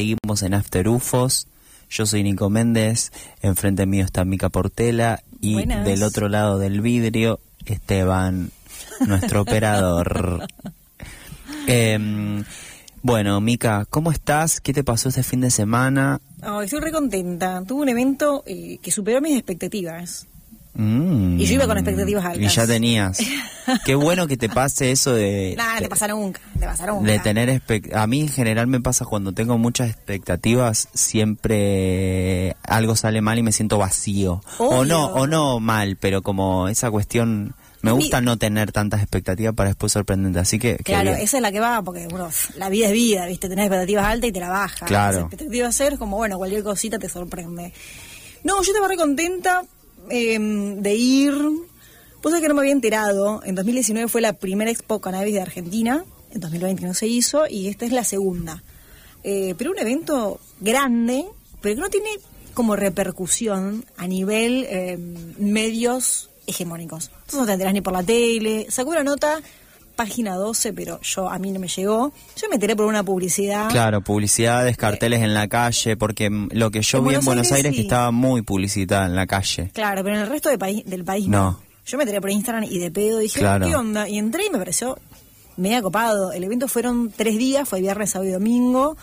Seguimos en After UFOs. Yo soy Nico Méndez, enfrente mío está Mica Portela y Buenas. del otro lado del vidrio Esteban, nuestro operador. Em, bueno, Mica, ¿cómo estás? ¿Qué te pasó este fin de semana? Ay, estoy re contenta. Tuve un evento eh, que superó mis expectativas. Mm. Y yo iba con expectativas Y altas. ya tenías. Qué bueno que te pase eso de... Nada, te pasa nunca. Te pasa nunca. De tener expect- a mí en general me pasa cuando tengo muchas expectativas siempre algo sale mal y me siento vacío o no o no mal pero como esa cuestión me Mi- gusta no tener tantas expectativas para después sorprendente así que Claro, esa es la que va, porque bueno, la vida es vida, ¿viste? Tenés expectativas altas y te la bajas. Claro. Las expectativas cero es como, bueno, cualquier cosita te sorprende. No, yo estaba re contenta eh, de ir. Sabés que no me había enterado. En 2019 fue la primera Expo Cannabis de Argentina. En 2020 no se hizo y esta es la segunda. Eh, pero un evento grande, pero que no tiene como repercusión a nivel eh, medios hegemónicos. Entonces no te enterás ni por la tele. Sacó una nota, página 12, pero yo a mí no me llegó. Yo me enteré por una publicidad. claro publicidades carteles en la calle porque lo que yo vi en Buenos Aires, Aires que estaba muy publicitada en la calle Claro, pero en el resto del país, del país No. no. Yo me enteré por Instagram y de pedo dije, Claro. ¿qué onda? Y entré y me pareció media copado. El evento fueron tres días, fue viernes, sábado y domingo.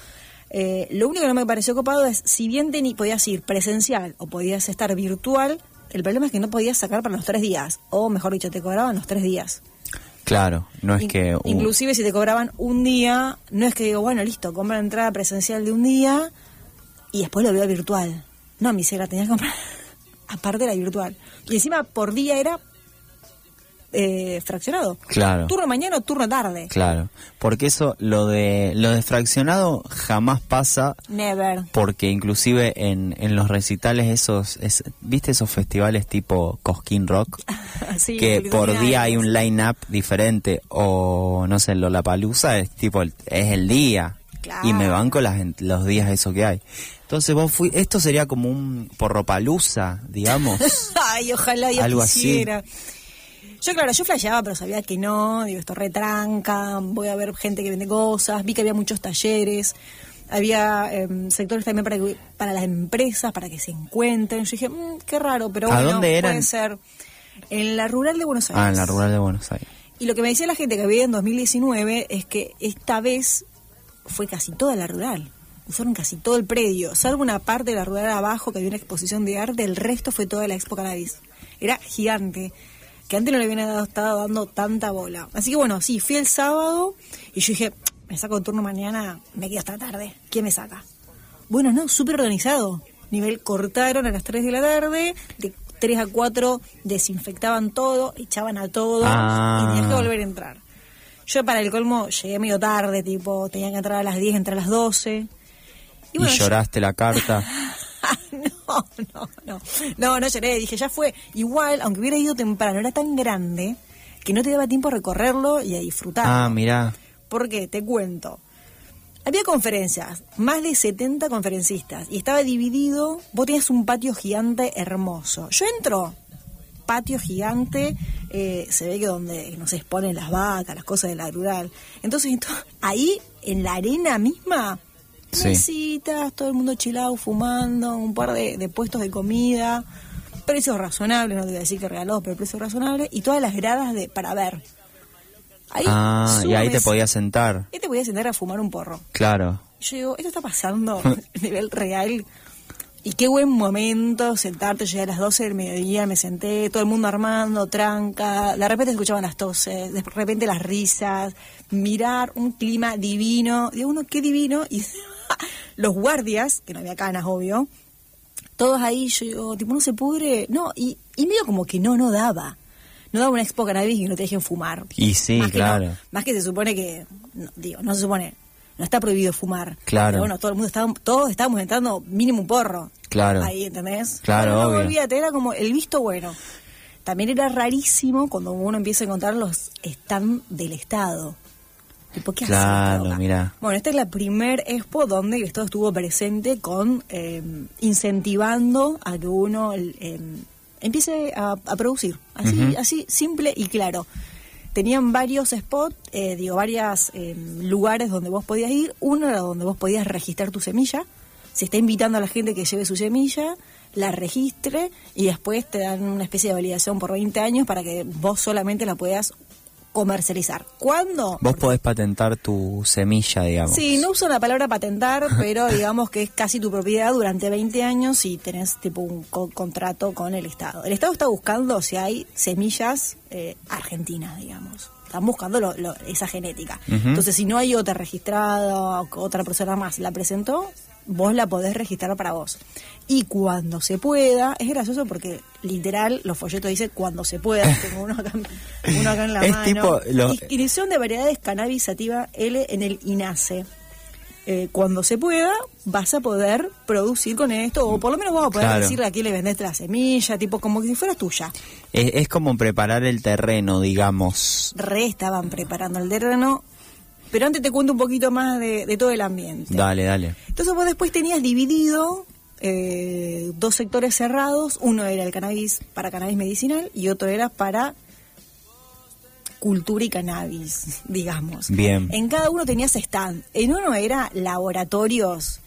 Eh, lo único que no me pareció copado es, si bien teni- podías ir presencial o podías estar virtual, el problema es que no podías sacar para los tres días. O mejor dicho, te cobraban los tres días. Claro no es In- que uh, Inclusive si te cobraban un día, no es que digo, bueno, listo, compra entrada presencial de un día y después lo veo virtual. No, mi la tenías que comprar aparte de la virtual. Y encima por día era eh, fraccionado. Claro. Turno mañana o turno tarde. claro porque eso lo de lo de fraccionado jamás pasa Never. porque inclusive en, en los recitales esos, es- ¿viste esos festivales tipo Cosquín Rock? Sí, que por día hay un line-up diferente o no sé, Lollapalooza es tipo, el- es el día Claro. y me banco las, los días eso que hay. Entonces vos fui, esto sería como un porropalusa, digamos. Ay, ojalá yo Algo así. Yo, claro, yo flasheaba, pero sabía que no. Digo, esto retranca. Voy a ver gente que vende cosas. Vi que había muchos talleres. Había em, sectores también para, que- para las empresas, para que se encuentren. Yo dije, "Mm, qué raro, pero ¿A bueno, dónde eran? puede ser. En la rural de Buenos Aires. ah, en la rural de Buenos Aires. Y lo que me decía la gente que había en 2019 es que esta vez fue casi toda la rural. Usaron casi todo el predio, salvo una parte de la rural abajo que había una exposición de arte, el resto fue toda la Expo Cannabis. Era gigante, que antes no le habían dado, estado dando tanta bola. Así que bueno, sí, fui el sábado y yo dije, me saco el turno mañana, me quedo hasta tarde. ¿Quién me saca? Bueno, no, súper organizado. Nivel cortaron a las 3 de la tarde, de 3 a 4 desinfectaban todo, echaban a todo Ah. y tenías que volver a entrar. Yo para el colmo llegué medio tarde, tipo, tenía que entrar a las 10, entré a las 12. Y, bueno, yo- lloraste la carta. no, no, no. No, no lloré, dije, ya fue. Igual, aunque hubiera ido temprano, era tan grande que no te daba tiempo a recorrerlo y a disfrutarlo. ah, mirá. Porque te cuento. Había conferencias, más de 70 conferencistas, y estaba dividido, vos tenías un patio gigante hermoso. Yo entro, patio gigante, eh, se ve que donde no se exponen las vacas, las cosas de la rural. Entonces, ento- ahí, en la arena misma, Sí. mesitas, todo el mundo chilado, fumando, un par de, de puestos de comida, precios razonables, no te voy a decir que regalados, pero precios razonables, y todas las gradas de para ver. Ahí, Ah, y ahí te podías sentar. Ahí te podías sentar a fumar un porro. Claro. Y yo digo, esto está pasando a nivel real. Y qué buen momento sentarte, llegué a las 12 del mediodía, me senté, todo el mundo armando, tranca, de repente escuchaban las toses, de repente las risas, mirar un clima divino, digo, uno, qué divino, y los guardias, que no había canas, obvio, todos ahí, yo digo, tipo, no se pudre, no, y, y medio como que no, no daba. No daba una expo cannabis y no te dejen fumar. Y sí, Más que no, claro. más que se supone que, no, digo, no se supone, no está prohibido fumar. Claro. Pero bueno, todo el mundo estaba, todos estábamos entrando mínimo un porro. Claro. Ahí, ¿entendés? Claro, no, obvio. olvídate, era como el visto bueno. También era rarísimo cuando uno empieza a encontrar los stand del Estado. Tipo, ¿qué Claro, mirá. Bueno, esta es la primer expo donde el Estado estuvo presente con eh, incentivando a que uno eh, empiece a, a producir. Así, así simple y claro. tenían varios spots, eh, digo, varios lugares donde vos podías ir. Uno era donde vos podías registrar tu semilla. Se está invitando a la gente que lleve su semilla, la registre y después te dan una especie de validación por 20 años para que vos solamente la puedas comercializar. ¿Cuándo? Vos podés patentar tu semilla, digamos. Sí, no uso la palabra patentar, pero digamos que es casi tu propiedad durante 20 años y tenés tipo un contrato con el Estado. El Estado está buscando si hay semillas eh, argentinas, digamos. Están buscando esa genética. Entonces, si no hay otra registrada otra persona más la presentó, vos la podés registrar para vos. Y cuando se pueda, es gracioso porque literal los folletos dicen cuando se pueda, tengo uno acá, uno acá en la es mano. Tipo lo... de variedades cannabis sativa L en el INASE. Eh, cuando se pueda, vas a poder producir con esto, o por lo menos vas a poder decirle a quién le vendés la semilla, tipo como si fuera tuya. Es, es como preparar el terreno, digamos. Re estaban preparando el terreno, pero antes te cuento un poquito más de, todo el ambiente. Dale, dale. Entonces vos después tenías dividido eh, dos sectores cerrados. Uno era el cannabis para cannabis medicinal y otro era para cultura y cannabis, digamos. Bien. En cada uno tenías stand. En uno era laboratorios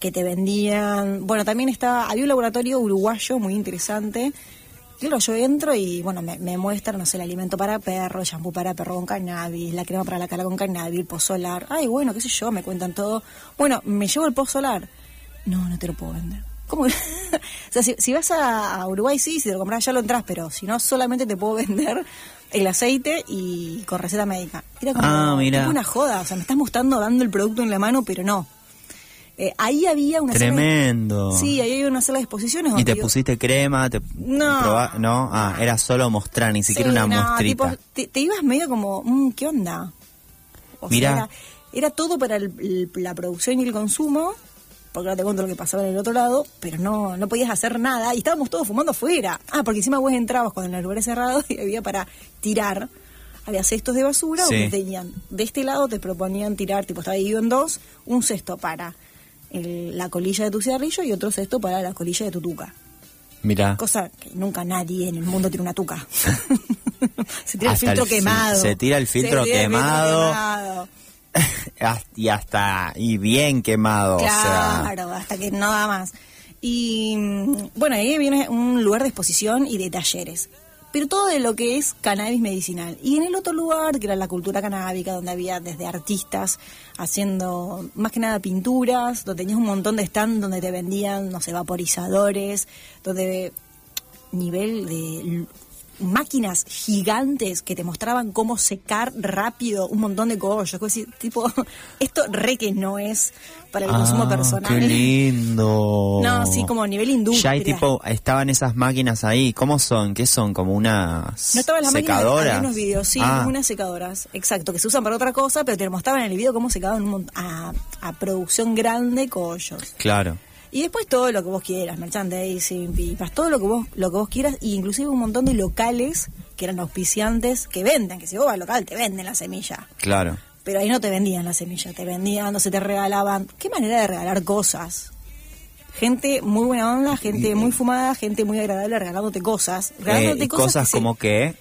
que te vendían. Bueno, también estaba. Había un laboratorio uruguayo muy interesante Claro, yo entro y bueno, me, muestran, no sé, el alimento para perro, el shampoo para perro con cannabis, la crema para la cara con cannabis, el post solar. Ay, bueno, qué sé yo, me cuentan todo. Bueno, me llevo el post solar. No, no te lo puedo vender. ¿Cómo? o sea, si, vas a, Uruguay, sí, si te lo compras ya lo entras, pero si no, solamente te puedo vender el aceite y con receta médica. Era como ah, una joda, o sea, me estás mostrando dando el producto en la mano, pero no. Eh, ahí había una Tremendo. sí, ahí había una sala de exposiciones. ¿Y te pusiste crema? Te no. no, ah, era solo mostrar, ni siquiera una muestrita. te, ibas medio como, mm, ¿qué onda? O Sea, era, todo para la producción y el consumo, porque ahora te cuento lo que pasaba en el otro lado, pero no, no podías hacer nada y estábamos todos fumando afuera. Ah, porque encima vos entrabas cuando el lugar cerrado y había para tirar había cestos de basura donde tenían, de este lado te proponían tirar, tipo estaba dividido en dos, un cesto para la colilla de tu cigarrillo y otro cesto para la colilla de tu tuca. Mira. Cosa que nunca nadie en el mundo tiene una tuca. se tira el filtro quemado. Se tira el filtro quemado. y hasta, y bien quemado. Claro, hasta que no da más. Y mm, bueno, ahí viene un lugar de exposición y de talleres pero todo de lo que es cannabis medicinal. Y en el otro lugar, que era la cultura canábica, donde había desde artistas haciendo más que nada pinturas, donde tenías un montón de stand donde te vendían, no sé, vaporizadores, donde nivel de máquinas gigantes que te mostraban cómo secar rápido un montón de cogollos. decir, tipo, esto re que no es para el consumo ah, personal. ¡Qué lindo! No, sí, como a nivel industria. Ya hay tipo, estaban esas máquinas ahí. ¿Cómo son? ¿Qué son? ¿Como unas no estaban las secadoras? Máquinas, videos, sí, ah. unas secadoras. Exacto, que se usan para otra cosa, pero te mostraban en el video cómo secaban a, a producción grande cogollos. Claro. Y después todo lo que vos quieras, merchandising, pipas, todo lo que vos lo que vos quieras, y inclusive un montón de locales que eran auspiciantes que venden, que si vos vas al local te venden la semilla. Claro. Pero ahí no te vendían la semilla, te vendían, no se te regalaban. ¿Qué manera de regalar cosas? Gente muy buena onda, gente muy fumada, gente muy agradable regalándote cosas. Regalándote eh, cosas, cosas como que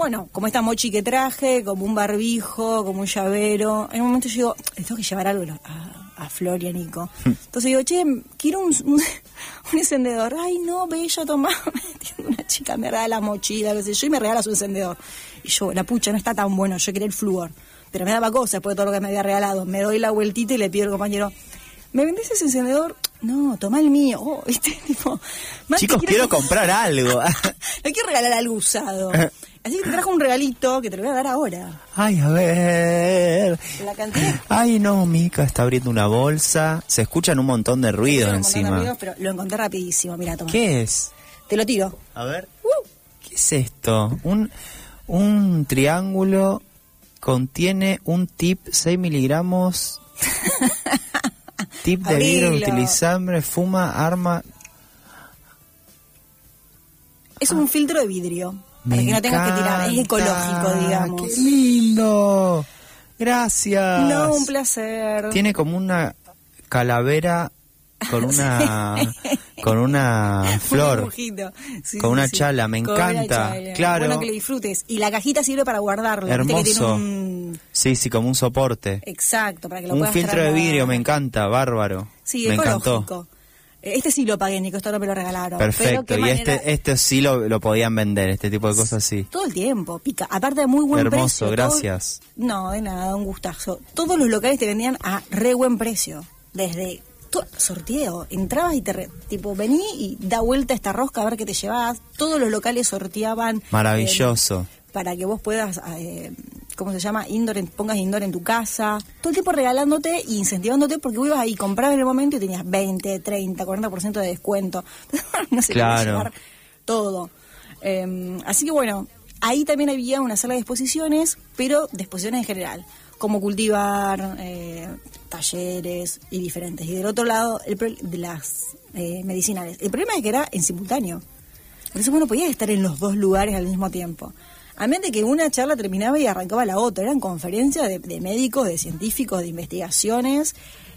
bueno, como esta mochi que traje, como un barbijo, como un llavero. En un momento yo digo, tengo que llevar algo a, a Flor y a Nico. Entonces digo, che, quiero un, un, encendedor. Ay, no, bella, toma. Una chica me regala la mochila, qué sé yo, y me regala su encendedor. Y yo, la pucha, no está tan bueno, yo quería el flúor. Pero me daba cosas después de todo lo que me había regalado. Me doy la vueltita y le pido al compañero, ¿me vendés ese encendedor? No, toma el mío. Oh, ¿viste? Tipo, Chicos, quiero comprar algo. no quiero regalar algo usado. Así que te trajo un regalito que te lo voy a dar ahora. Ay, a ver. La cantidad. Ay, no, Mica está abriendo una bolsa. Se escuchan un montón de ruidos encima. pero lo encontré rapidísimo, mira, toma. ¿Qué es? Te lo tiro. A ver. Uh. ¿Qué es esto? Un, un triángulo contiene un tip 6 miligramos. tip de vidrio utilizable, fuma, arma. Es un filtro de vidrio para que no tengas que tirar. Es ecológico, digamos. ¡Qué lindo! Gracias. No, un placer. Tiene como una calavera con una con una flor, Un. Sí, con sí, una sí. chala, me Con encanta. chala. Claro. Bueno, que lo disfrutes. Y la cajita sirve para guardarlo. viste que tiene Hermoso. un... Sí, sí, como un soporte. Exacto, para que lo Un puedas filtro de vidrio, me encanta, bárbaro. Sí, me ecológico. encantó. Eh, Este sí lo pagué, Nico, esto no me lo regalaron. Pero Perfecto. qué Y manera- este, este sí lo, lo podían vender, este tipo de cosas sí. Todo el tiempo, pica. Aparte de muy buen Hermoso, precio. todo- gracias. No, de nada, un gustazo. Todos los locales te vendían a re buen precio. Desde sorteo. Entrabas y te... re- tipo, vení y da vuelta esta rosca a ver qué te llevas. Todos los locales sorteaban... Maravilloso. eh, para que vos puedas... eh, ¿Cómo se llama? Indoor, en- pongas indoor en tu casa. Todo el tiempo regalándote e incentivándote porque vos ibas ahí, comprabas en el momento y tenías 20, 30, 40% de descuento. no se Claro. llevar todo. Eh, así que bueno, ahí también había una sala de exposiciones, pero de exposiciones en general, como cultivar, eh, talleres y diferentes. Y del otro lado, el pro- de las eh, medicinales. El problema es que era en simultáneo. Entonces, bueno, podías estar en los dos lugares al mismo tiempo. A menos de que una charla terminaba y arrancaba la otra. Eran conferencias de, de médicos, de científicos, de investigaciones.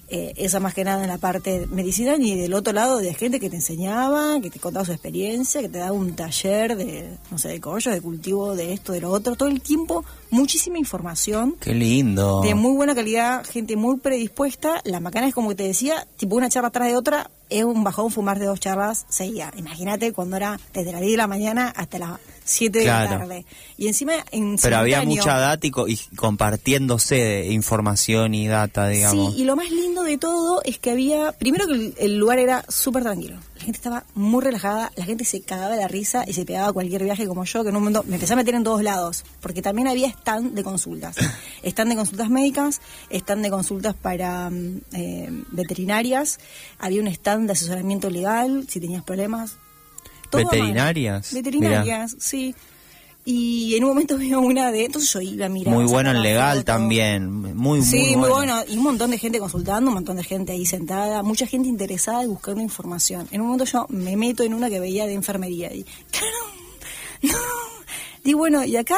eh, esa más que nada en la parte medicinal y del otro lado de gente que te enseñaba, que te contaba su experiencia, que te daba un taller de, no sé, de collo, de cultivo, de esto, de lo otro. Todo el tiempo, muchísima información Qué lindo. de muy buena calidad, gente muy predispuesta. La macana es como que te decía, tipo una charla atrás de otra, es un bajón fumar de dos charlas seguidas. Imagínate cuando era desde las 10 de la mañana hasta las 7 de la tarde. Y encima en Pero había mucha data y, co- y compartiéndose de información y data, digamos. Sí, y lo más lindo de todo es que había, primero que el, el lugar era súper tranquilo. La gente estaba muy relajada, la gente se cagaba de la risa y se pegaba a cualquier viaje como yo, que en un momento me empecé a meter en todos lados, porque también había stand de consultas. stand de consultas médicas, stand de consultas para mm, eh, veterinarias, había un stand de asesoramiento legal, si tenías problemas. Todo. ¿Veterinarias? Veterinarias, sí. Y en un momento veo una de... Entonces yo iba a mirar. muy bueno en legal también. Muy, Sí, muy, muy bueno. Y un montón de gente consultando, un montón de gente ahí sentada, mucha gente interesada y buscando información. En un momento yo me meto en una que veía de enfermería y, claro, no. Digo, bueno, ¿y acá?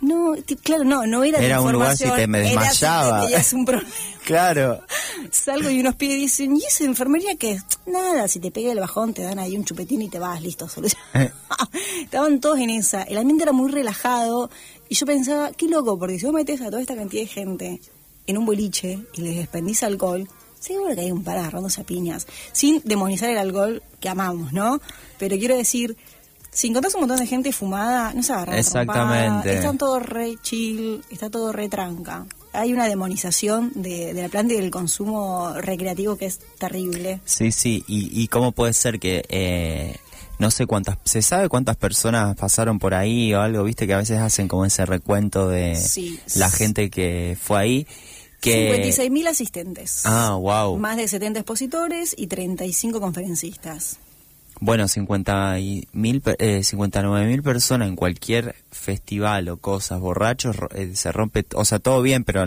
No, claro, no, no era de Era un lugar si información, te me era desmayaba. tenías un problema. Claro. Salgo y unos pibes dicen, ¿y esa enfermería qué? Nada, si te pega el bajón te dan ahí un chupetín y te vas, listo, solución. Eh. Estaban todos en esa. El ambiente era muy relajado y yo pensaba, qué loco, porque si vos metes a toda esta cantidad de gente en un boliche y les despendís alcohol, seguro que hay un par agarrándose a piñas. Sin demonizar el alcohol que amamos, ¿no? Pero quiero decir, si encontrás un montón de gente fumada, no se agarran Exactamente. trompada, Están todos re chill, está todo re tranca. Hay una demonización de, de la planta y del consumo recreativo que es terrible. Sí, sí. ¿Y, y cómo puede ser que... eh, no sé cuántas... ¿Se sabe cuántas personas pasaron por ahí o algo? Viste que a veces hacen como ese recuento de Sí. la gente que fue ahí. Que... 56.000 asistentes. Ah, wow. Más de 70 expositores y 35 conferencistas. Bueno, 50 y mil, eh, 59 mil personas en cualquier festival o cosas, borrachos, eh, se rompe, o sea, todo bien, pero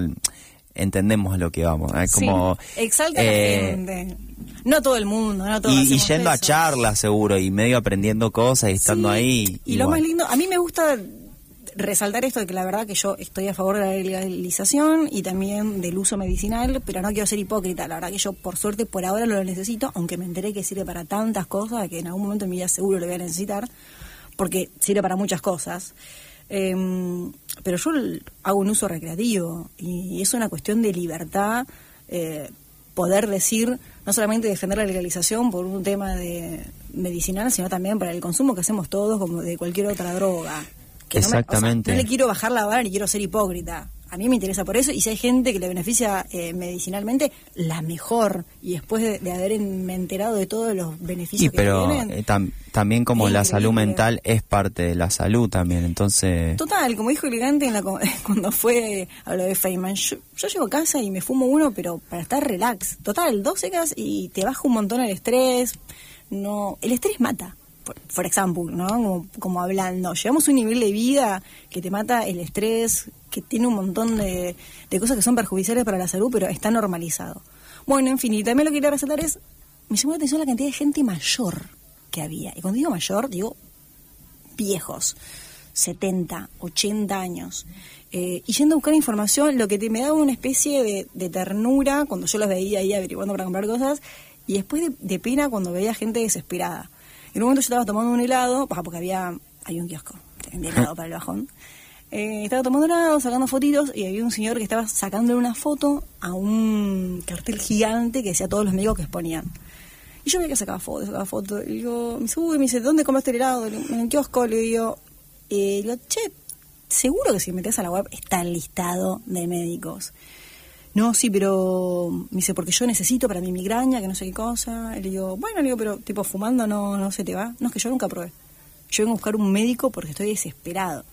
entendemos a lo que vamos. Es como, Sí, exalta eh, la gente. No todo el mundo, no todos y, y yendo a charlas seguro, y medio aprendiendo cosas y estando Sí, ahí. Y lo bueno. más lindo, a mí me gusta resaltar esto de que la verdad que yo estoy a favor de la legalización y también del uso medicinal, pero no quiero ser hipócrita, la verdad que yo por suerte por ahora lo necesito, aunque me enteré que sirve para tantas cosas que en algún momento en mi vida seguro lo voy a necesitar, porque sirve para muchas cosas. Em, pero yo hago un uso recreativo y es una cuestión de libertad eh, poder decir, no solamente defender la legalización por un tema de medicinal, sino también para el consumo que hacemos todos como de cualquier otra droga. Que no me- o sea, Exactamente. no le quiero bajar la vara ni quiero ser hipócrita. A mí me interesa por eso y si hay gente que le beneficia eh, medicinalmente, la mejor. Y después de, de haberme enterado de todos los beneficios Y que pero tienen. eh, tam- también como la salud mental es parte de la salud también, entonces... Total, como dijo elegante en la, cuando fue a lo de Feynman, yo, yo llego a casa y me fumo uno, pero para estar relax. Total, dos secas y te baja un montón el estrés. No, el estrés mata, por, ejemplo, ¿no? Como, como hablando. Llegamos a un nivel de vida que te mata el estrés, que tiene un montón de, de cosas que son perjudiciales para la salud, pero está normalizado. Bueno, en fin, y también lo que quería resaltar es, me llamó la atención la cantidad de gente mayor que había. Y cuando digo mayor, digo viejos, 70, 80 años. Eh, y yendo a buscar información, lo que te, me daba una especie de, de ternura cuando yo los veía ahí averiguando para comprar cosas, y después de, de pena cuando veía gente desesperada. En un momento yo estaba tomando un helado, porque había, hay un kiosco, vendía helado para el bajón. Eh, estaba tomando helado, sacando fotitos, y había un señor que estaba sacándole una foto a un cartel gigante que decía todos los médicos que exponían. Y yo veía que sacaba fotos, sacaba fotos. Y digo, me dice, uy, me dice, ¿dónde compraste el helado? En el kiosco, le digo, eh, le digo, che, seguro que si metes a la web está el listado de médicos. No, sí, pero me dice, porque yo necesito para mi migraña, que no sé qué cosa. Y le digo, bueno, le digo, pero tipo fumando no, no se te va. No, es que yo nunca probé. Yo vengo a buscar un médico porque estoy desesperado.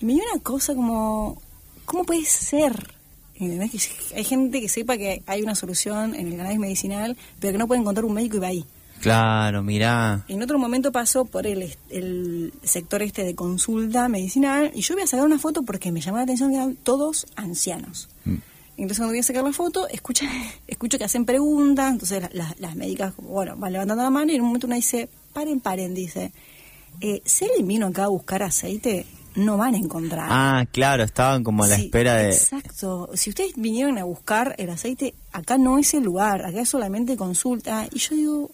Y me dio una cosa como, ¿cómo puede ser? ¿Entendés? Que hay gente que sepa que hay una solución en el cannabis medicinal, pero que no puede encontrar un médico y va ahí. Claro, mirá. En otro momento pasó por el, el sector este de consulta medicinal y yo voy a sacar una foto porque me llamó la atención que eran todos ancianos. Mm. Entonces cuando voy a sacar la foto, escucho, escucho que hacen preguntas, entonces las, las, médicas, bueno, van levantando la mano y en un momento una dice, paren, paren, dice, eh, si alguien vino acá a buscar aceite, no van a encontrar. Ah, claro, estaban como a la Sí, espera de... Exacto. Si ustedes vinieron a buscar el aceite, acá no es el lugar, acá es solamente consulta. Y yo digo,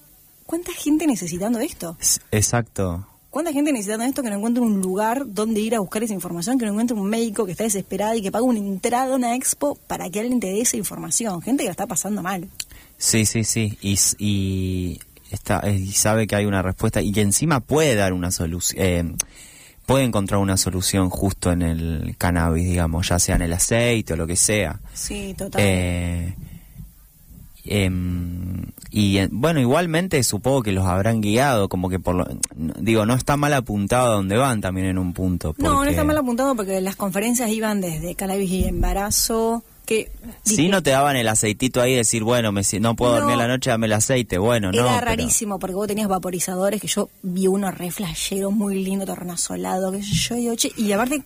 ¿cuánta gente necesitando esto? Exacto. ¿Cuánta gente necesitando esto que no encuentra un lugar donde ir a buscar esa información, que no encuentra un médico que está desesperado y que paga una entrada a una expo para que alguien te dé esa información? Gente que la está pasando mal. Sí, sí, sí. Y, y, está, eh, y sabe que hay una respuesta y que encima puede dar una solución. eh, puede encontrar una solución justo en el cannabis, digamos, ya sea en el aceite o lo que sea. Sí, total. Eh, em, y eh, bueno, igualmente supongo que los habrán guiado, como que por lo, digo, no está mal apuntado a donde van también en un punto. No, no está mal apuntado porque las conferencias iban desde cannabis y embarazo, que... Si dije, no te daban el aceitito ahí, decir, bueno, me, no puedo No. dormir a la noche, dame el aceite. Bueno, no. Era pero- rarísimo porque vos tenías vaporizadores que yo vi uno re flashero, muy lindo, tornasolado, que yo, y aparte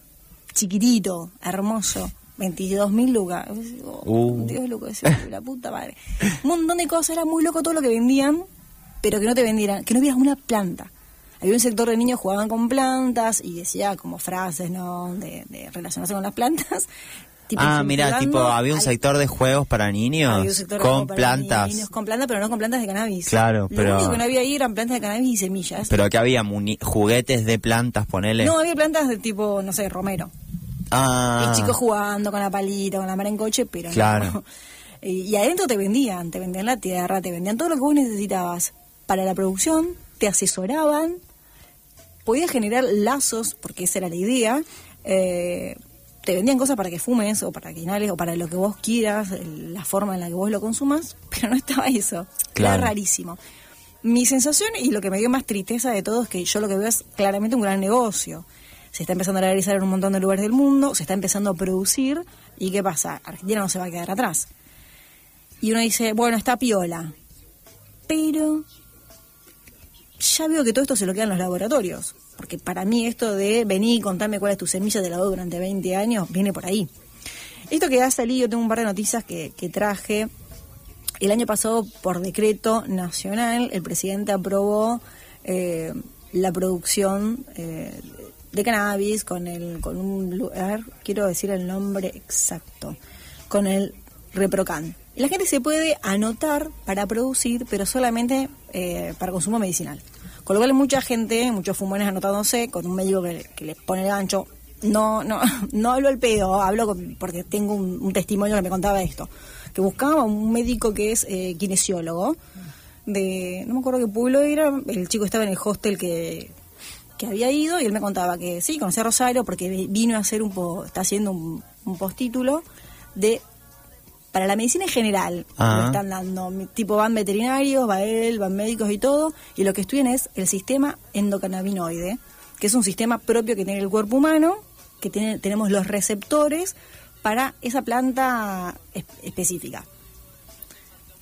chiquitito, hermoso, 22 mil lucas. Oh, Uh. Dios loco, la puta madre. Un montón de cosas, era muy loco todo lo que vendían, pero que no te vendieran, que no vieras una planta. Había un sector de niños que jugaban con plantas y decía como frases, ¿no? De, de relacionarse con las plantas. tipo Ah, mira, tipo, había un al- sector de juegos para niños había un sector de con para plantas. niños con plantas, pero no con plantas de cannabis. Claro, pero- Lo único que no había ahí eran plantas de cannabis y semillas. Pero que había juguetes de plantas, ponele. No, había plantas de tipo, no sé, romero. Ah, Y chicos jugando con la palita, con la mar en coche, pero no. Claro. Y y adentro te vendían, te vendían la tierra, te vendían todo lo que vos necesitabas para la producción, te asesoraban, podías generar lazos, porque esa era la idea, eh, te vendían cosas para que fumes o para que inhales o para lo que vos quieras, el- la forma en la que vos lo consumas, pero no estaba eso. Claro. Era rarísimo. Mi sensación y lo que me dio más tristeza de todo es que yo lo que veo es claramente un gran negocio. Se está empezando a realizar en un montón de lugares del mundo, se está empezando a producir y ¿qué pasa? Argentina no se va a quedar atrás. Y uno dice, bueno, está piola, pero ya veo que todo esto se lo quedan los laboratorios. Porque para mí esto de venir y contarme cuál es tu semilla de la durante 20 años viene por ahí. Esto que ha salido, tengo un par de noticias que, que traje. El año pasado, por decreto nacional, el presidente aprobó eh, la producción eh, de cannabis con el con un lugar, quiero decir el nombre exacto, con el Reprocan. La gente se puede anotar para producir, pero solamente eh, para consumo medicinal. Con lo cual mucha gente, muchos fumones anotándose con un médico que, que les pone el gancho. No, no, no hablo al pedo, hablo con- porque tengo un, un testimonio que me contaba esto. Que buscaba un médico que es eh, kinesiólogo, de, no me acuerdo qué pueblo era, el chico estaba en el hostel que, que había ido y él me contaba que sí, conocía a Rosario porque vi- vino a hacer un po, está haciendo un, un postítulo de para la medicina en general Ah. están dando tipo van veterinarios va él van médicos y todo y lo que estudian es el sistema endocannabinoide que es un sistema propio que tiene el cuerpo humano que tiene, tenemos los receptores para esa planta es- específica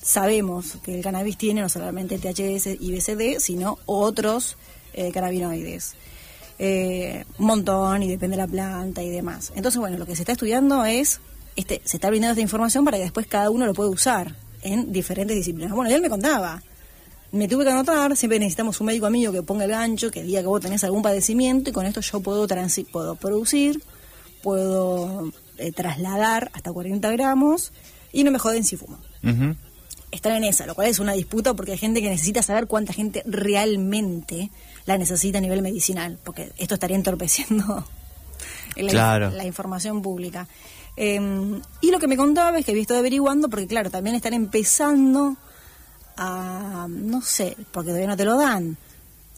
sabemos que el cannabis tiene no solamente THC y BCD, sino otros eh, cannabinoides. Eh, un montón y depende de la planta y demás. Entonces, bueno, lo que se está estudiando es, este, se está brindando esta información para que después cada uno lo pueda usar en diferentes disciplinas. Bueno, y él me contaba, me tuve que anotar, siempre necesitamos un médico amigo que ponga el gancho, que diga que vos tenés algún padecimiento y con esto yo puedo, transi puedo producir, puedo eh, trasladar hasta 40 gramos y no me joden si fumo. Ujú. están en esa, lo cual es una disputa porque hay gente que necesita saber cuánta gente realmente la necesita a nivel medicinal, porque esto estaría entorpeciendo la, la información pública. Em, y lo que me contaba es que había estado averiguando, porque claro, también están empezando a, no sé, porque todavía no te lo dan,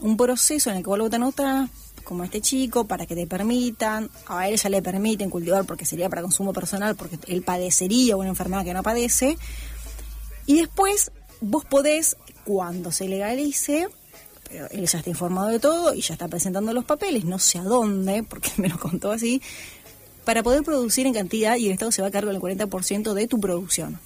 un proceso en el que vos lo otra como este chico, para que te permitan, a él ya le permiten cultivar porque sería para consumo personal, porque él padecería una enfermedad que no padece, y después vos podés, cuando se legalice, pero él ya está informado de todo y ya está presentando los papeles, no sé a dónde, porque me lo contó así, para poder producir en cantidad y el Estado se va a cargar del 40% de tu producción.